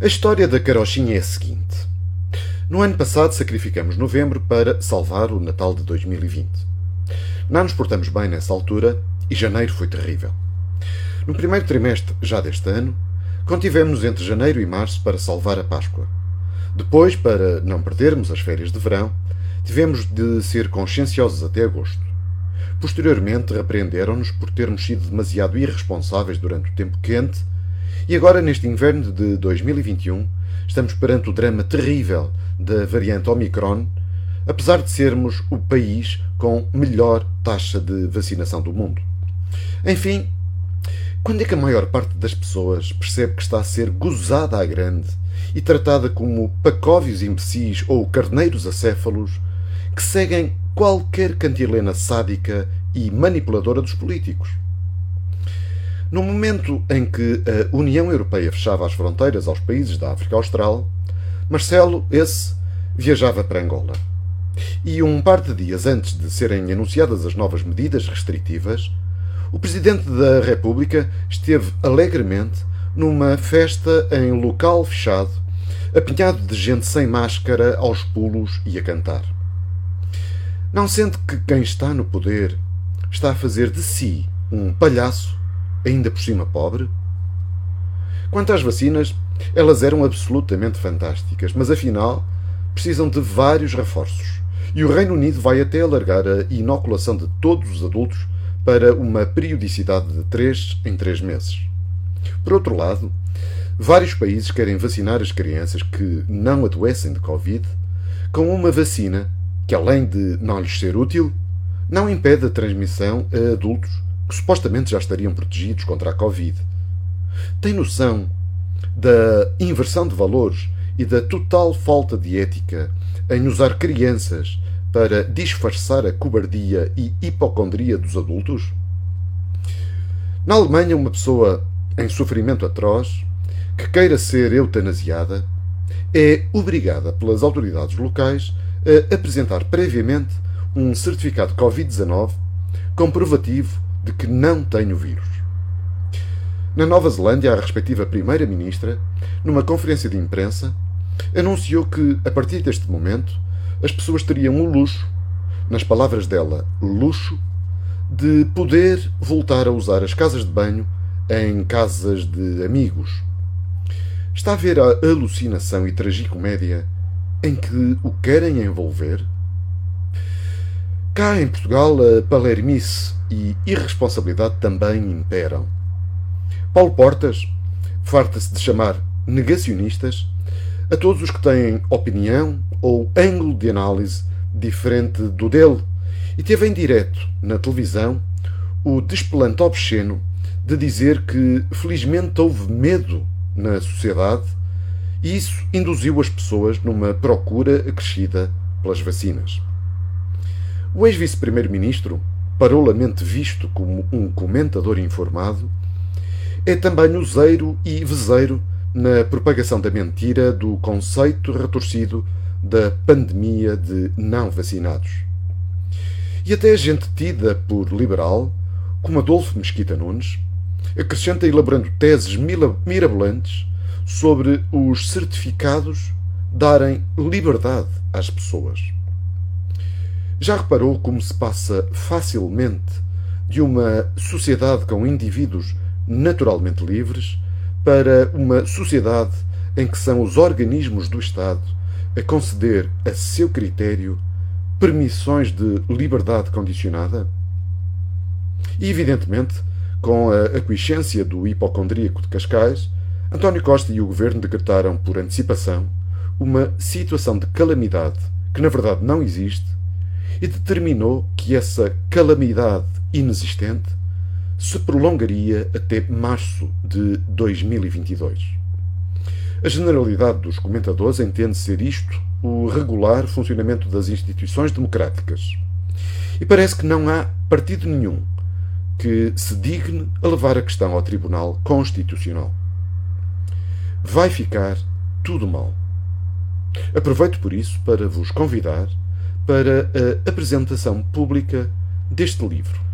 A história da carochinha é a seguinte. No ano passado sacrificamos novembro para salvar o Natal de 2020. Não nos portamos bem nessa altura e janeiro foi terrível. No primeiro trimestre já deste ano, contivemos entre janeiro e março para salvar a Páscoa. Depois, para não perdermos as férias de verão, tivemos de ser conscienciosos até agosto. Posteriormente, repreenderam-nos por termos sido demasiado irresponsáveis durante o tempo quente e agora, neste inverno de 2021, estamos perante o drama terrível da variante Omicron, apesar de sermos o país com melhor taxa de vacinação do mundo. Enfim, quando é que a maior parte das pessoas percebe que está a ser gozada à grande e tratada como pacóvios imbecis ou carneiros acéfalos que seguem qualquer cantilena sádica e manipuladora dos políticos? No momento em que a União Europeia fechava as fronteiras aos países da África Austral, Marcelo, esse, viajava para Angola. E um par de dias antes de serem anunciadas as novas medidas restritivas, o Presidente da República esteve alegremente numa festa em local fechado, apinhado de gente sem máscara aos pulos e a cantar. Não sente que quem está no poder está a fazer de si um palhaço ainda por cima pobre? Quanto às vacinas, elas eram absolutamente fantásticas, mas afinal precisam de vários reforços. E o Reino Unido vai até alargar a inoculação de todos os adultos para uma periodicidade de 3 em 3 meses. Por outro lado, vários países querem vacinar as crianças que não adoecem de Covid com uma vacina que, além de não lhes ser útil, não impede a transmissão a adultos que supostamente já estariam protegidos contra a Covid. Tem noção da inversão de valores e da total falta de ética em usar crianças para disfarçar a cobardia e hipocondria dos adultos? Na Alemanha, uma pessoa em sofrimento atroz que queira ser eutanasiada é obrigada pelas autoridades locais a apresentar previamente um certificado Covid-19 comprovativo de que não tem o vírus. Na Nova Zelândia, a respectiva Primeira-Ministra, numa conferência de imprensa, anunciou que, a partir deste momento, as pessoas teriam o luxo, nas palavras dela, luxo, de poder voltar a usar as casas de banho em casas de amigos. Está a ver a alucinação e tragicomédia em que o querem envolver? Cá em Portugal, a palermice e irresponsabilidade também imperam. Paulo Portas farta-se de chamar negacionistas a todos os que têm opinião ou ângulo de análise diferente do dele e teve em direto na televisão o desplante obsceno de dizer que felizmente houve medo na sociedade e isso induziu as pessoas numa procura acrescida pelas vacinas. O ex-vice-primeiro-ministro, parolamente visto como um comentador informado, é também useiro e vezeiro na propagação da mentira do conceito retorcido da pandemia de não vacinados. E até gente tida por liberal, como Adolfo Mesquita Nunes, acrescenta elaborando teses mirabolantes sobre os certificados darem liberdade às pessoas. Já reparou como se passa facilmente de uma sociedade com indivíduos naturalmente livres para uma sociedade em que são os organismos do Estado a conceder a seu critério permissões de liberdade condicionada? E, evidentemente, com a aquiescência do hipocondríaco de Cascais, António Costa e o governo decretaram por antecipação uma situação de calamidade que na verdade não existe e determinou que essa calamidade inexistente se prolongaria até março de 2022. A generalidade dos comentadores entende ser isto o regular funcionamento das instituições democráticas. E parece que não há partido nenhum que se digne a levar a questão ao Tribunal Constitucional. Vai ficar tudo mal. Aproveito por isso para vos convidar para a apresentação pública deste livro.